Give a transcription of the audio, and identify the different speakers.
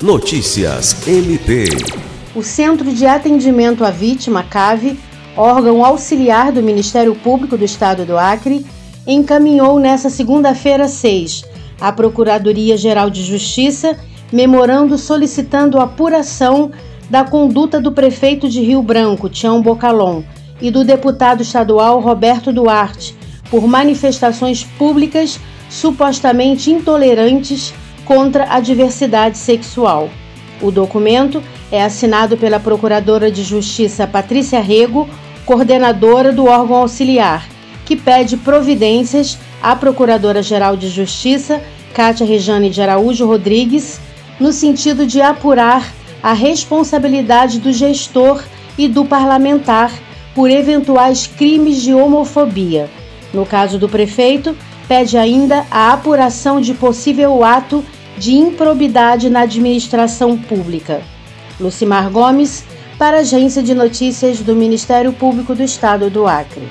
Speaker 1: Notícias MP.
Speaker 2: O Centro de Atendimento à Vítima, CAVE, órgão auxiliar do Ministério Público do Estado do Acre, encaminhou nesta segunda-feira 6 à Procuradoria-Geral de Justiça memorando solicitando apuração da conduta do prefeito de Rio Branco, Tião Bocalon, e do deputado estadual Roberto Duarte por manifestações públicas supostamente intolerantes contra a diversidade sexual. O documento é assinado pela Procuradora de Justiça Patrícia Rego, coordenadora do órgão auxiliar, que pede providências à Procuradora-Geral de Justiça, Cátia Rejane de Araújo Rodrigues, no sentido de apurar a responsabilidade do gestor e do parlamentar por eventuais crimes de homofobia. No caso do prefeito, pede ainda a apuração de possível ato de improbidade na administração pública. Lucimar Gomes, para a Agência de Notícias do Ministério Público do Estado do Acre.